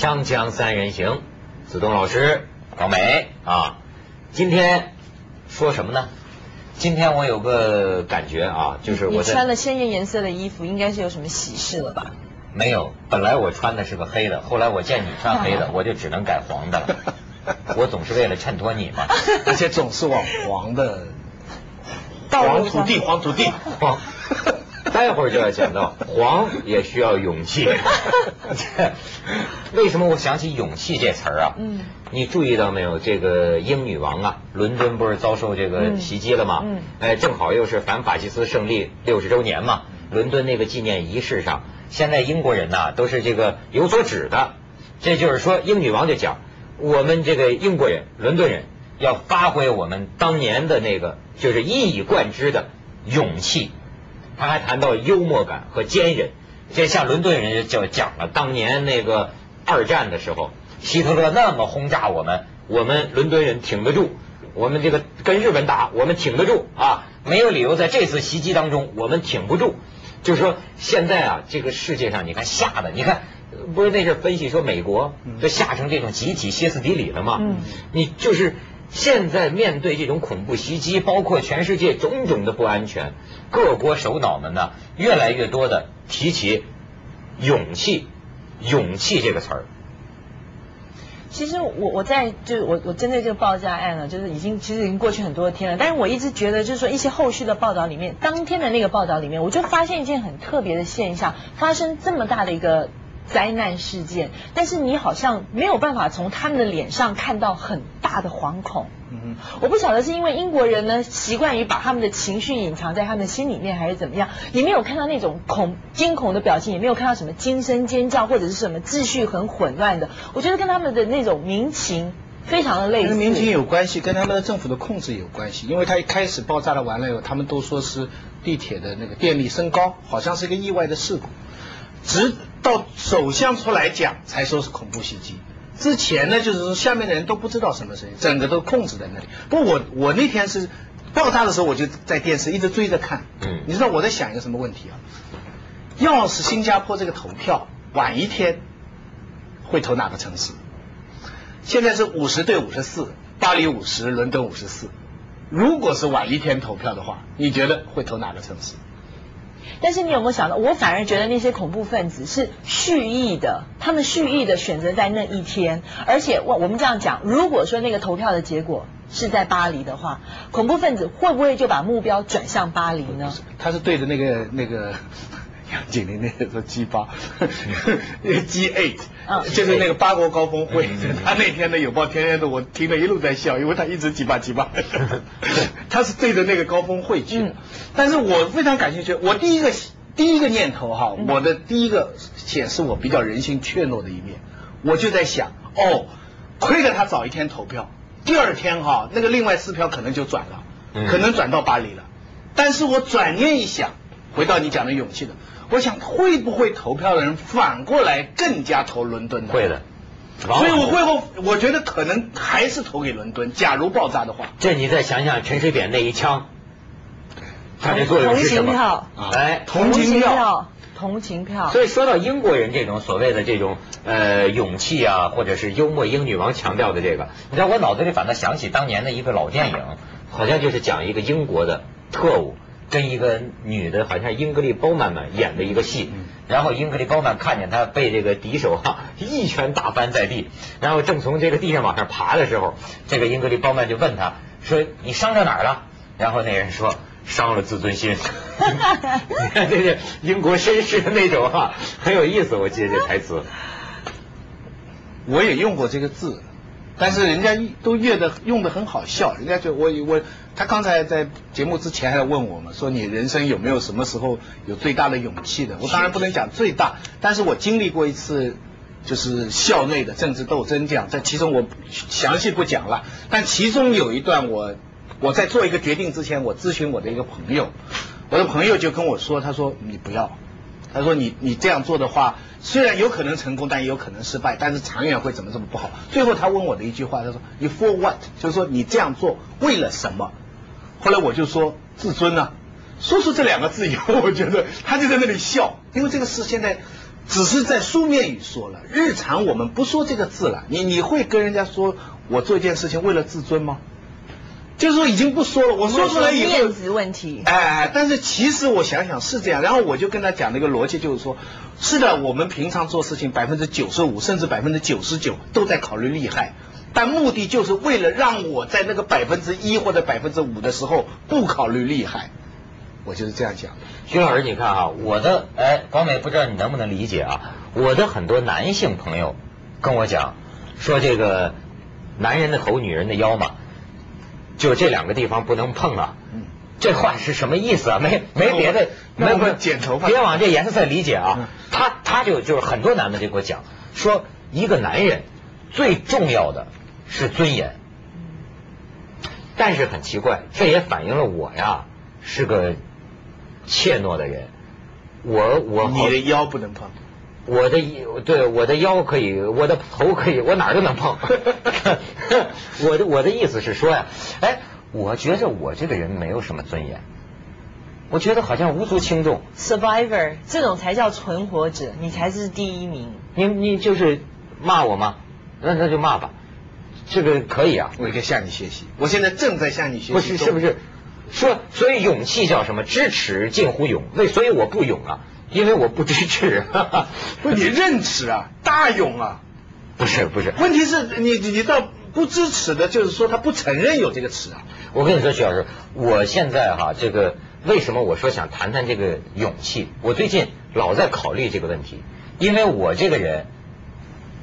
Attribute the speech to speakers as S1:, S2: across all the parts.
S1: 锵锵三人行，子东老师、高美啊，今天说什么呢？今天我有个感觉啊，就是我
S2: 穿了鲜艳颜色的衣服，应该是有什么喜事了吧？
S1: 没有，本来我穿的是个黑的，后来我见你穿黑的，我就只能改黄的了。我总是为了衬托你嘛。
S3: 而且总是往黄的黄土地，黄土地。
S1: 黄，待会儿就要讲到黄也需要勇气。为什么我想起勇气这词儿啊？
S2: 嗯，
S1: 你注意到没有？这个英女王啊，伦敦不是遭受这个袭击了吗？
S2: 嗯
S1: 哎，正好又是反法西斯胜利六十周年嘛，伦敦那个纪念仪式上，现在英国人呐、都是这个有所指的。这就是说，英女王就讲，我们这个英国人、伦敦人要发挥我们当年的那个，就是一以贯之的勇气。他还谈到幽默感和坚韧。这像伦敦人就讲了，当年那个二战的时候，希特勒那么轰炸我们，我们伦敦人挺得住。我们这个跟日本打，我们挺得住啊，没有理由在这次袭击当中我们挺不住。就是说，现在啊，这个世界上你看吓的，你看呃不是那阵儿分析说美国都吓成这种集体歇斯底里了吗？
S2: 嗯
S1: 你就是现在面对这种恐怖袭击，包括全世界种种的不安全，各国首脑们呢，越来越多的提起勇气，勇气这个词儿。
S2: 其实我我在就是我我针对这个爆炸案呢，就是已经其实已经过去很多天了，但是我一直觉得就是说一些后续的报道里面，当天的那个报道里面，我就发现一件很特别的现象，发生这么大的一个灾难事件，但是你好像没有办法从他们的脸上看到很大的惶恐。
S3: 嗯
S2: 我不晓得是因为英国人呢习惯于把他们的情绪隐藏在他们心里面，还是怎么样？你没有看到那种恐惊恐的表情，也没有看到什么惊声尖叫或者是什么秩序很混乱的。我觉得跟他们的那种民情非常的类似。
S3: 跟民情有关系，跟他们的政府的控制有关系。因为他一开始爆炸了完了以后，他们都说是地铁的那个电力升高，好像是一个意外的事故。直到首相出来讲，才说是恐怖袭击。之前呢，就是说下面的人都不知道什么声音，整个都控制在那里。不我我那天是爆炸的时候，我就在电视一直追着看。
S1: 嗯
S3: 你知道我在想一个什么问题啊？要是新加坡这个投票晚一天，会投哪个城市？现在是五十对五十四，巴黎五十，伦敦五十四。如果是晚一天投票的话，你觉得会投哪个城市？
S2: 但是你有没有想到，我反而觉得那些恐怖分子是蓄意的，他们蓄意的选择在那一天，而且我我们这样讲，如果说那个投票的结果是在巴黎的话，恐怖分子会不会就把目标转向巴黎呢？
S3: 他是对着那个那个杨景林那个说 G 八，那个 G eight，
S2: 嗯
S3: 就是那个八国高峰会
S1: 嗯。
S3: 他那天的有报天天的，我听了一路在笑，因为他一直 G 八 G 八，他是对着那个高峰会去的
S2: 嗯。
S3: 但是我非常感兴趣，我第一个第一个念头哈，
S2: 嗯
S3: 我的第一个显示我比较人性怯懦的一面，我就在想，哦，亏得他早一天投票，第二天哈那个另外四票可能就转了，
S1: 嗯
S3: 可能转到巴黎了。但是我转念一想，回到你讲的勇气的，我想会不会投票的人反过来更加投伦敦呢？
S1: 会的。
S3: 所以我会后，我觉得可能还是投给伦敦。假如爆炸的话，
S1: 这你再想想陈水扁那一枪，它的作用是什么
S2: 同情票？
S1: 哎，
S3: 同情票，
S2: 同情票。
S1: 所以说到英国人这种所谓的这种呃勇气啊，或者是幽默，英女王强调的这个，你知道我脑子里反倒想起当年的一个老电影，好像就是讲一个英国的特务跟一个女的，好像是英格丽褒曼曼演的一个戏。然后英格丽褒曼看见他被这个敌手哈、一拳打翻在地，然后正从这个地上往上爬的时候，这个英格丽褒曼就问他说：“你伤着哪儿了？”然后那人说：“伤了自尊心。”你看这是英国绅士的那种哈、很有意思。我记得这台词。
S3: 我也用过这个字，但是人家都越的用的很好笑，人家就我我他刚才在节目之前还问我嘛，说你人生有没有什么时候有最大的勇气的？我当然不能讲最大，但是我经历过一次。就是校内的政治斗争这样，在其中我详细不讲了，但其中有一段我我在做一个决定之前，我咨询我的一个朋友，我的朋友就跟我说，他说你不要，他说你你这样做的话，虽然有可能成功，但也有可能失败，但是长远会怎么怎么不好。最后他问我的一句话，他说你 for what？就是说你这样做为了什么？后来我就说自尊啊。说出这两个字以后，我觉得他就在那里笑，因为这个事现在只是在书面语说了，日常我们不说这个字了。你你会跟人家说我做一件事情为了自尊吗？就是说已经不说了，我说出来以后
S2: 面子问题。
S3: 哎哎，但是其实我想想是这样，然后我就跟他讲了一个逻辑，就是说，是的，我们平常做事情百分之九十五甚至百分之九十九都在考虑利害，但目的就是为了让我在那个百分之一或者百分之五的时候不考虑利害，我就是这样讲的。
S1: 徐老师，你看啊，我的哎，广美不知道你能不能理解啊？我的很多男性朋友跟我讲，说这个男人的头，女人的腰嘛。就这两个地方不能碰啊！这话是什么意思啊？没没别的，没不
S3: 剪头发，
S1: 别往这颜色理解啊！他他就就是很多男的就给我讲说，一个男人最重要的是尊严，但是很奇怪，这也反映了我呀是个怯懦的人。我我
S3: 你的腰不能碰。
S1: 我的对我的腰可以，我的头可以，我哪儿都能碰。我的我的意思是说呀，哎，我觉着我这个人没有什么尊严，我觉得好像无足轻重。
S2: Survivor 这种才叫存活者，你才是第一名。
S1: 你你就是骂我吗？那那就骂吧，这个可以啊。
S3: 我应该向你学习，我现在正在向你学习。
S1: 不是是不是？说所以勇气叫什么？知耻近乎勇。为所以我不勇啊。因为我不支持，
S3: 不你认耻啊，大勇啊，
S1: 不是不是，
S3: 问题是你你倒不支持的，就是说他不承认有这个耻啊。
S1: 我跟你说，徐老师，我现在哈这个为什么我说想谈谈这个勇气？我最近老在考虑这个问题，因为我这个人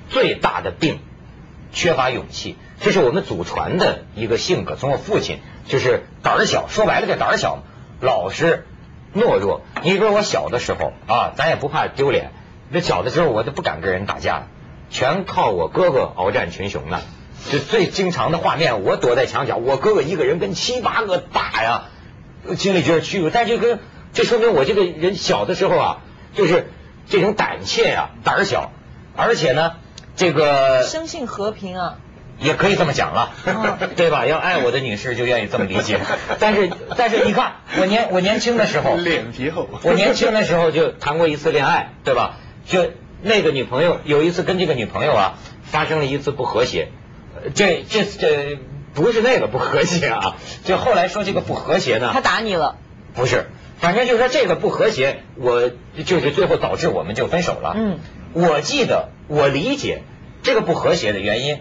S1: 最大的病缺乏勇气，这是我们祖传的一个性格，从我父亲就是胆儿小，说白了就胆儿小，老实。懦弱，你说我小的时候啊，咱也不怕丢脸。那小的时候我都不敢跟人打架，全靠我哥哥鏖战群雄呢。就最经常的画面，我躲在墙角，我哥哥一个人跟七八个打呀，心里觉得屈辱。但这跟这说明我这个人小的时候啊，就是这种胆怯啊，胆小，而且呢，这个
S2: 生性和平啊。
S1: 也可以这么讲了，对吧？要爱我的女士就愿意这么理解。但是，但是你看，我年我年轻的时候，
S3: 脸皮厚。
S1: 我年轻的时候就谈过一次恋爱，对吧？就那个女朋友有一次跟这个女朋友啊发生了一次不和谐，这这这不是那个不和谐啊，就后来说这个不和谐呢。
S2: 他打你了？
S1: 不是，反正就是说这个不和谐，我就是最后导致我们就分手了。嗯，我记得我理解这个不和谐的原因。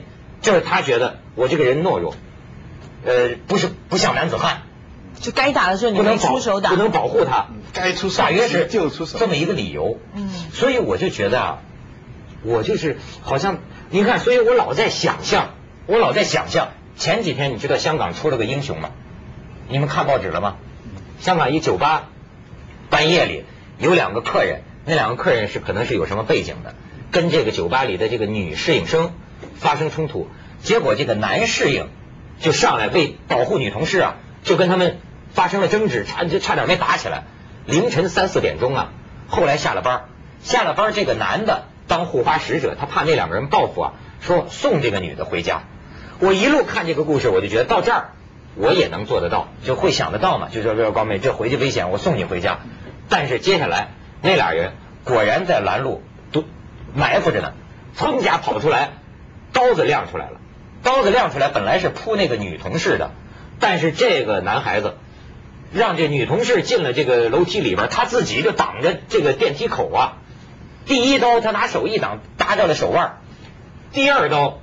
S1: 就是他觉得我这个人懦弱，呃，不是不像男子汉，
S2: 就该打的时候你不能出手打，
S1: 不能保护他，
S3: 该出手
S1: 大约是
S3: 就出手
S1: 这么一个理由。嗯，所以我就觉得啊，我就是好像你看，所以我老在想象，我老在想象。前几天你知道香港出了个英雄吗？你们看报纸了吗？香港一酒吧，半夜里有两个客人，那两个客人是可能是有什么背景的，跟这个酒吧里的这个女摄影生。发生冲突，结果这个男侍应就上来为保护女同事啊，就跟他们发生了争执，差就差点没打起来。凌晨三四点钟啊，后来下了班，下了班这个男的当护花使者，他怕那两个人报复啊，说送这个女的回家。我一路看这个故事，我就觉得到这儿我也能做得到，就会想得到嘛，就说这高妹这回去危险，我送你回家。但是接下来那俩人果然在拦路都埋伏着呢，噌家跑出来。刀子亮出来了，刀子亮出来，本来是扑那个女同事的，但是这个男孩子让这女同事进了这个楼梯里边，他自己就挡着这个电梯口啊。第一刀他拿手一挡，搭掉了手腕；第二刀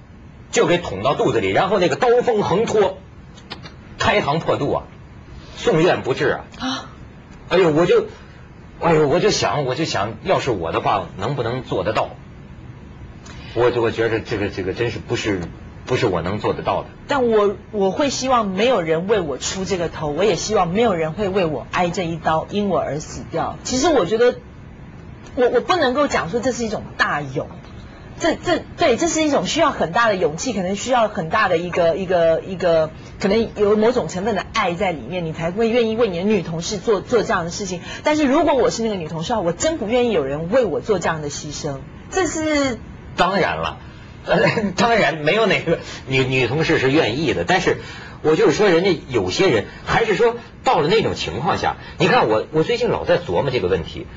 S1: 就给捅到肚子里，然后那个刀锋横拖，开膛破肚啊，送院不治啊。啊！哎呦，我就，哎呦，我就想，我就想，要是我的话，能不能做得到？我就我觉得这个这个真是不是不是我能做得到的。
S2: 但我我会希望没有人为我出这个头，我也希望没有人会为我挨这一刀，因我而死掉。其实我觉得，我我不能够讲说这是一种大勇，这这对，这是一种需要很大的勇气，可能需要很大的一个一个一个，可能有某种成分的爱在里面，你才会愿意为你的女同事做做这样的事情。但是如果我是那个女同事，我真不愿意有人为我做这样的牺牲。这是。
S1: 当然了，呃，当然没有哪个女女同事是愿意的。但是，我就是说，人家有些人还是说到了那种情况下，你看我，我最近老在琢磨这个问题。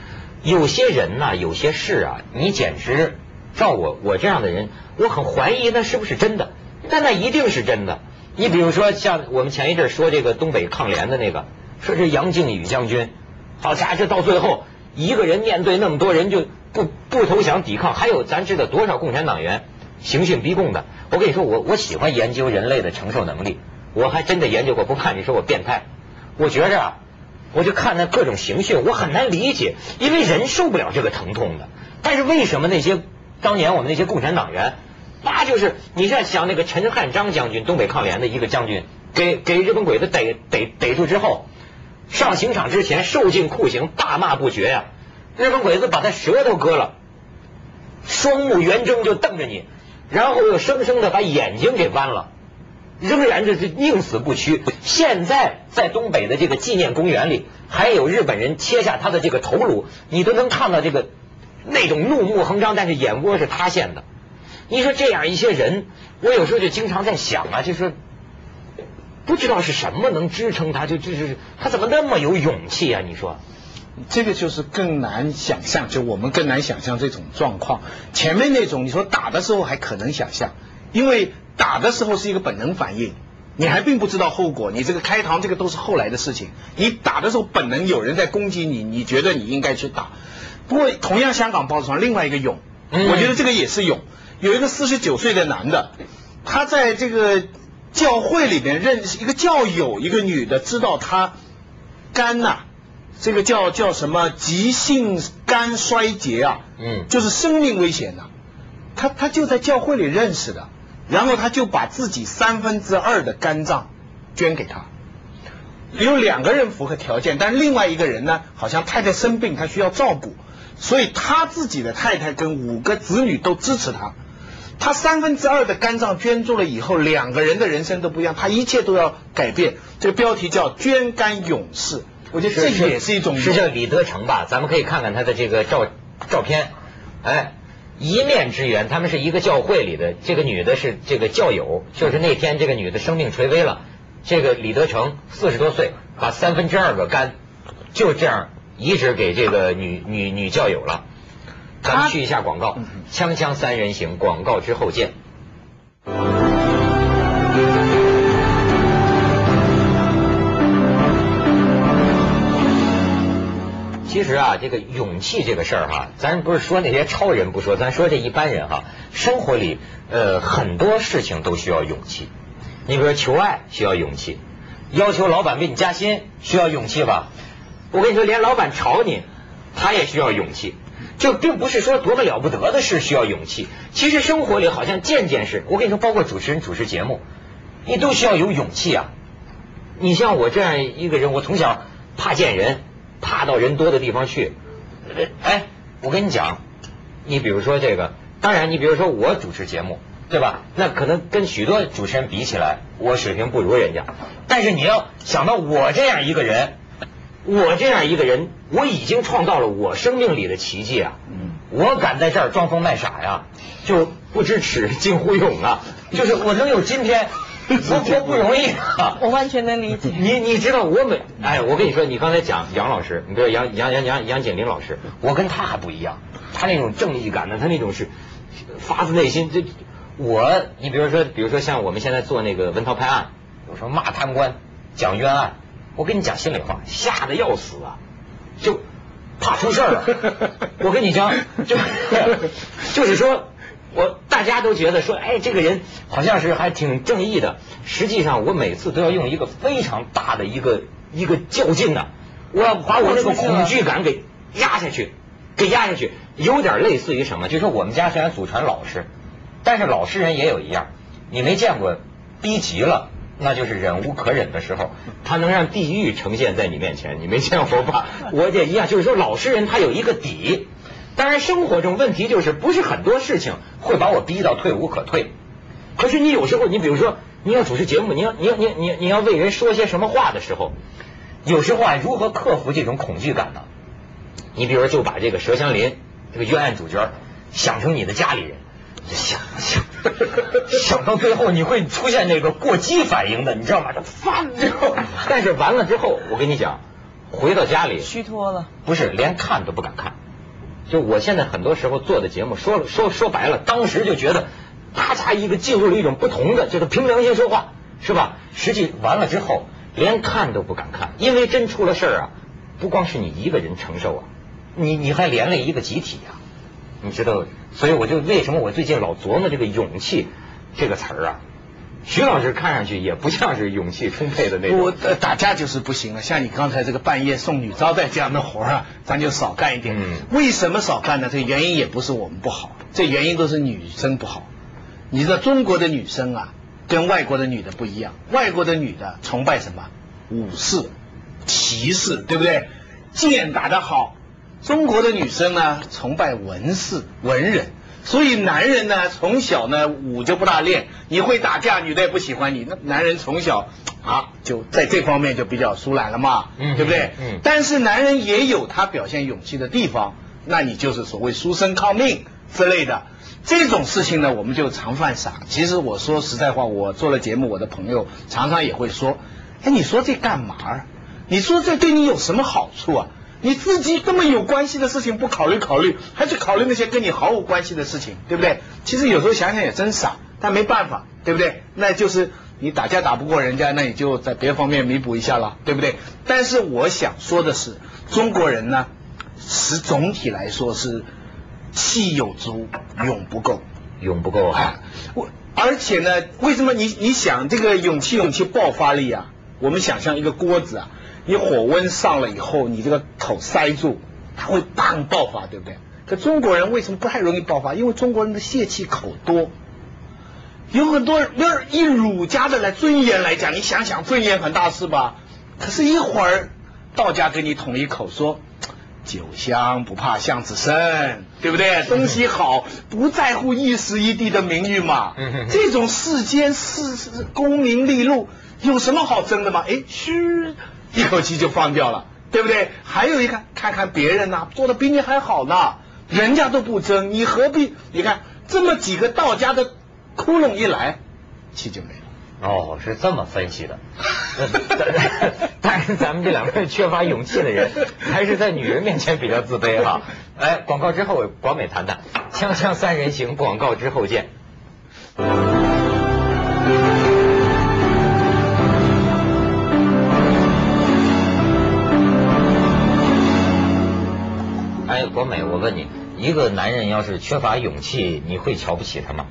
S1: 有些人呐、有些事啊，你简直照我我这样的人，我很怀疑那是不是真的，但那一定是真的。你比如说像我们前一阵说这个东北抗联的那个，说是杨靖宇将军，好家伙，这到最后一个人面对那么多人就不不投降抵抗，还有咱知道多少共产党员刑讯逼供的。我跟你说，我我喜欢研究人类的承受能力，我还真的研究过，不怕你说我变态，我觉着啊。我就看那各种刑讯，我很难理解，因为人受不了这个疼痛的。但是为什么那些当年我们那些共产党员，那就是你像想那个陈汉章将军，东北抗联的一个将军，给给日本鬼子逮逮逮住之后，上刑场之前受尽酷刑，大骂不绝呀、日本鬼子把他舌头割了，双目圆睁就瞪着你，然后又生生的把眼睛给剜了。仍然这是宁死不屈。现在在东北的这个纪念公园里，还有日本人切下他的这个头颅，你都能看到这个那种怒目横张，但是眼窝是塌陷的。你说这样一些人，我有时候就经常在想啊，就是不知道是什么能支撑他，就就是他怎么那么有勇气啊？你说？
S3: 这个就是更难想象，就我们更难想象这种状况。前面那种你说打的时候还可能想象，因为打的时候是一个本能反应，你还并不知道后果，你这个开膛这个都是后来的事情。你打的时候本能有人在攻击你，你觉得你应该去打。不过同样香港报纸上另外一个勇，
S1: 嗯
S3: 我觉得这个也是勇。有一个四十九岁的男的，他在这个教会里边认识一个教友，一个女的，知道他肝呐、这个叫叫什么急性肝衰竭啊，
S1: 嗯
S3: 就是生命危险呐、他他就在教会里认识的，然后他就把自己三分之二的肝脏捐给他。有两个人符合条件，但是另外一个人呢，好像太太生病，他需要照顾，所以他自己的太太跟五个子女都支持他。他三分之二的肝脏捐助了以后，两个人的人生都不一样，他一切都要改变。这个标题叫“捐肝勇士”，我觉得这也是一种
S1: 是叫李德成吧？咱们可以看看他的这个照照片，哎，一面之缘，他们是一个教会里的，这个女的是这个教友，就是那天这个女的生命垂危了，这个李德成四十多岁，把三分之二个肝就这样移植给这个女女女教友了。咱们去一下广告，锵锵三人行，广告之后见。其实啊，这个勇气这个事儿哈，咱不是说那些超人不说，咱说这一般人哈，生活里呃很多事情都需要勇气。你比如说求爱需要勇气，要求老板为你加薪需要勇气吧？我跟你说，连老板炒你，他也需要勇气。就并不是说多么了不得的事需要勇气，其实生活里好像件件事，我跟你说，包括主持人主持节目，你都需要有勇气啊。你像我这样一个人，我从小怕见人，怕到人多的地方去。呃哎，我跟你讲，你比如说这个，当然你比如说我主持节目，对吧？那可能跟许多主持人比起来，我水平不如人家。但是你要想到我这样一个人，我这样一个人，我已经创造了我生命里的奇迹啊！
S3: 嗯
S1: 我敢在这儿装疯卖傻呀，就不知耻近乎勇啊！就是我能有今天，我我不容易啊！
S2: 我完全能理解。
S1: 你你知道我每哎，我跟你说，你刚才讲杨老师，你比如杨杨杨杨杨景林老师，我跟他还不一样，他那种正义感呢，他那种是发自内心。这我，你比如说，比如说像我们现在做那个文涛拍案，有时候骂贪官、讲冤案，我跟你讲心里话，吓得要死啊，就怕出事儿了。我跟你讲，就 就是说。我大家都觉得说，哎，这个人好像是还挺正义的。实际上，我每次都要用一个非常大的一个一个较劲呐、我要把我那个恐惧感给压下去，给压下去，有点类似于什么？就说我们家虽然祖传老实，但是老实人也有一样，你没见过逼急了。那就是忍无可忍的时候，他能让地狱呈现在你面前，你没见过吧？我也一样，就是说老实人他有一个底，当然，生活中问题就是不是很多事情会把我逼到退无可退。可是你有时候，你比如说你要主持节目，你要你要你你你要为人说些什么话的时候，有时候啊，如何克服这种恐惧感呢？你比如说，就把这个佘祥林这个冤案主角想成你的家里人，想想 想到最后，你会出现那个过激反应的，你知道吗？这翻之后，但是完了之后，我跟你讲，回到家里
S2: 虚脱了。
S1: 不是连看都不敢看。就我现在很多时候做的节目，说了说说白了，当时就觉得，啪嚓一个进入了一种不同的，就是凭良心说话，是吧？实际完了之后，连看都不敢看，因为真出了事儿啊，不光是你一个人承受啊，你你还连累一个集体呀、你知道？所以我就为什么我最近老琢磨这个勇气这个词儿啊？徐老师看上去也不像是勇气充沛的那种。
S3: 我呃打架就是不行了，像你刚才这个半夜送女招待这样的活儿啊，咱就少干一点。
S1: 嗯
S3: 为什么少干呢？这原因也不是我们不好，这原因都是女生不好。你知道中国的女生啊，跟外国的女的不一样，外国的女的崇拜什么？武士、骑士，对不对？剑打得好。中国的女生呢，崇拜文士、文人。所以男人呢，从小呢武就不大练，你会打架，女的也不喜欢你。那男人从小啊，就在这方面就比较疏懒了嘛，
S1: 嗯
S3: 对不对？
S1: 嗯
S3: 但是男人也有他表现勇气的地方，那你就是所谓书生抗命之类的。这种事情呢，我们就常犯傻。其实我说实在话，我做了节目，我的朋友常常也会说：“哎，你说这干嘛啊？你说这对你有什么好处啊？你自己根本有关系的事情不考虑考虑，还去考虑那些跟你毫无关系的事情，对不对？其实有时候想想也真傻，但没办法，对不对？那就是你打架打不过人家，那你就在别方面弥补一下了，对不对？但是我想说的是，中国人呢，是总体来说是气有足，勇不够。
S1: 勇不够啊
S3: 啊！，我而且呢，为什么你你想这个勇气勇气爆发力啊？我们想象一个锅子啊，你火温上了以后，你这个口塞住，它会砰爆发，对不对？可中国人为什么不太容易爆发？因为中国人的泄气口多。有很多人，要是以儒家的来尊严来讲，你想想尊严很大是吧？可是，一会儿道家给你捅一口说，酒香不怕巷子深，对不对？东西好，不在乎一时一地的名誉嘛。这种世间事事功名利禄有什么好争的吗？哎，嘘，一口气就放掉了，对不对？还有一看，看看别人呐、做的比你还好呢，人家都不争，你何必？你看这么几个道家的窟窿一来，气就没了。
S1: 哦，是这么分析的。但但是咱们这两位缺乏勇气的人，还是在女人面前比较自卑哈。哎，广告之后，广美谈谈《锵锵三人行》，广告之后见。美，我问你，一个男人要是缺乏勇气，你会瞧不起他吗？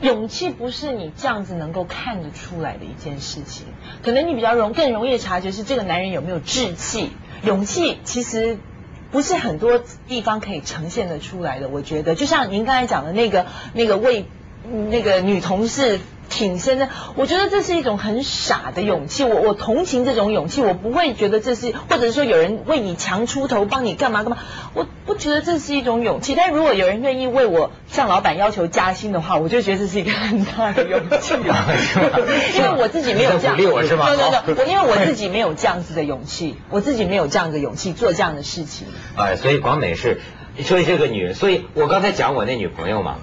S2: 勇气不是你这样子能够看得出来的一件事情，可能你比较容更容易察觉是这个男人有没有志气。勇气其实不是很多地方可以呈现得出来的，我觉得就像您刚才讲的那个那个为那个女同事。挺身的，我觉得这是一种很傻的勇气。我我同情这种勇气，我不会觉得这是，或者是说有人为你强出头，帮你干嘛干嘛，我不觉得这是一种勇气。但如果有人愿意为我向老板要求加薪的话，我就觉得这是一个很大的勇气 因为我自己没有这样，
S1: 在鼓励我是吗
S2: 对对对，我因为我自己没有这样子的勇气，我自己没有这样的勇气做这样的事情。
S1: 哎，所以广美是，所以这个女，所以我刚才讲我那女朋友嘛，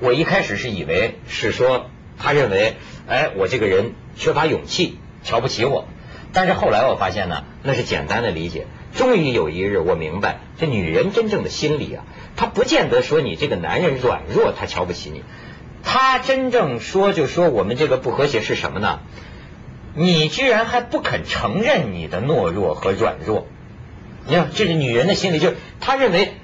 S1: 我一开始是以为是说，他认为，哎，我这个人缺乏勇气，瞧不起我。但是后来我发现呢，那是简单的理解。终于有一日，我明白，这女人真正的心理啊，她不见得说你这个男人软弱，她瞧不起你。她真正说就说我们这个不和谐是什么呢？你居然还不肯承认你的懦弱和软弱。你看，这是女人的心理，就是她认为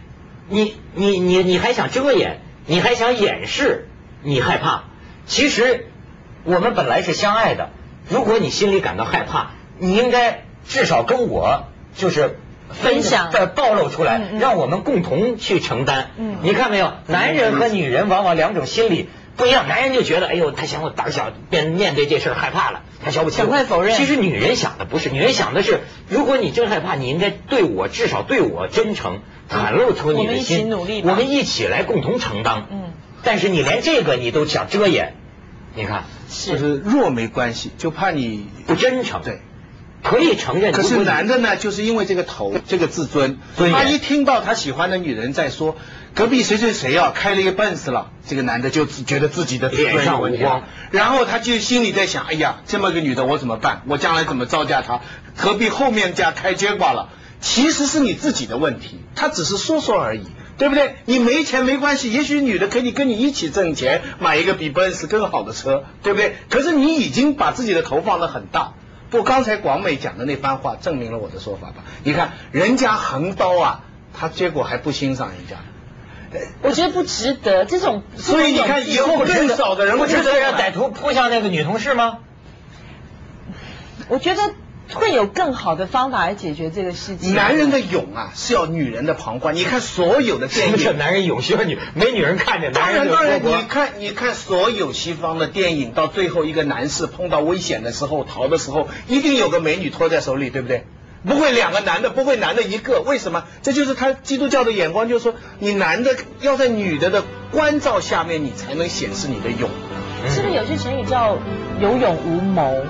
S1: 你你你你还想遮掩，你还想掩饰，你害怕。其实我们本来是相爱的，如果你心里感到害怕，你应该至少跟我就是
S2: 分享
S1: 呃暴露出来，让我们共同去承担。
S2: 嗯
S1: 你看没有，男人和女人往往两种心理。不一样，男人就觉得，哎呦，他嫌我胆小，便面对这事儿害怕了，他瞧不起我。
S2: 赶快否认
S1: 其实女人想的不是，女人想的是，如果你真害怕，你应该对我至少对我真诚，袒露出你
S2: 我们一
S1: 的心，
S2: 起努力
S1: 我们一起来共同承担。
S2: 嗯，
S1: 但是你连这个你都想遮掩，你看
S3: 就是弱没关系，就怕你
S1: 不真诚。
S3: 对，
S1: 可以承认。
S3: 可是男的呢，就是因为这个头 这个自尊，他一听到他喜欢的女人在说隔壁谁谁谁啊开了一个奔驰了，这个男的就觉得自己的
S1: 脸上无光
S3: 然后他就心里在想，哎呀，这么个女的我怎么办？我将来怎么招架她？隔壁后面家开结 quả 了，其实是你自己的问题，他只是说说而已。对不对？你没钱没关系，也许女的可以跟你一起挣钱，买一个比奔驰更好的车，对不对？可是你已经把自己的头放得很大。不，刚才广美讲的那番话证明了我的说法吧？你看人家横刀啊，他结果还不欣赏人家，
S2: 我觉得不值得这种。
S3: 所以你看以后更少的人
S1: 不
S3: 会觉得
S1: 值得让歹徒扑向那个女同事吗？
S2: 我觉得会有更好的方法来解决这个事情。
S3: 男人的勇啊是要女人的旁观。你看所有的电
S1: 什么叫
S3: 影。
S1: 男人勇需要女没女人看见，
S3: 当
S1: 男人
S3: 然当然，你看你看所有西方的电影，到最后一个男士碰到危险的时候逃的时候，一定有个美女拖在手里，对不对？不会两个男的，不会男的一个，为什么？这就是他基督教的眼光，就是说你男的要在女的的关照下面，你才能显示你的勇。
S2: 是不是有句成语叫有勇无谋？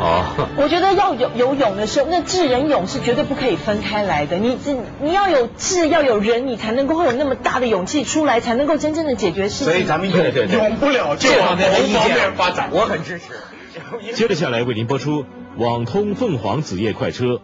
S1: 哦，
S2: 我觉得要有有勇的时候，那智人勇是绝对不可以分开来的。你你你要有智，要有人，你才能够会有那么大的勇气出来，才能够真正的解决事情。
S3: 所以咱们
S1: 对对对
S3: 勇不了就
S1: 这
S3: 往
S1: 方面的意
S3: 某方面发展。
S1: 我很支持。
S4: 接着下来为您播出网通凤凰子夜快车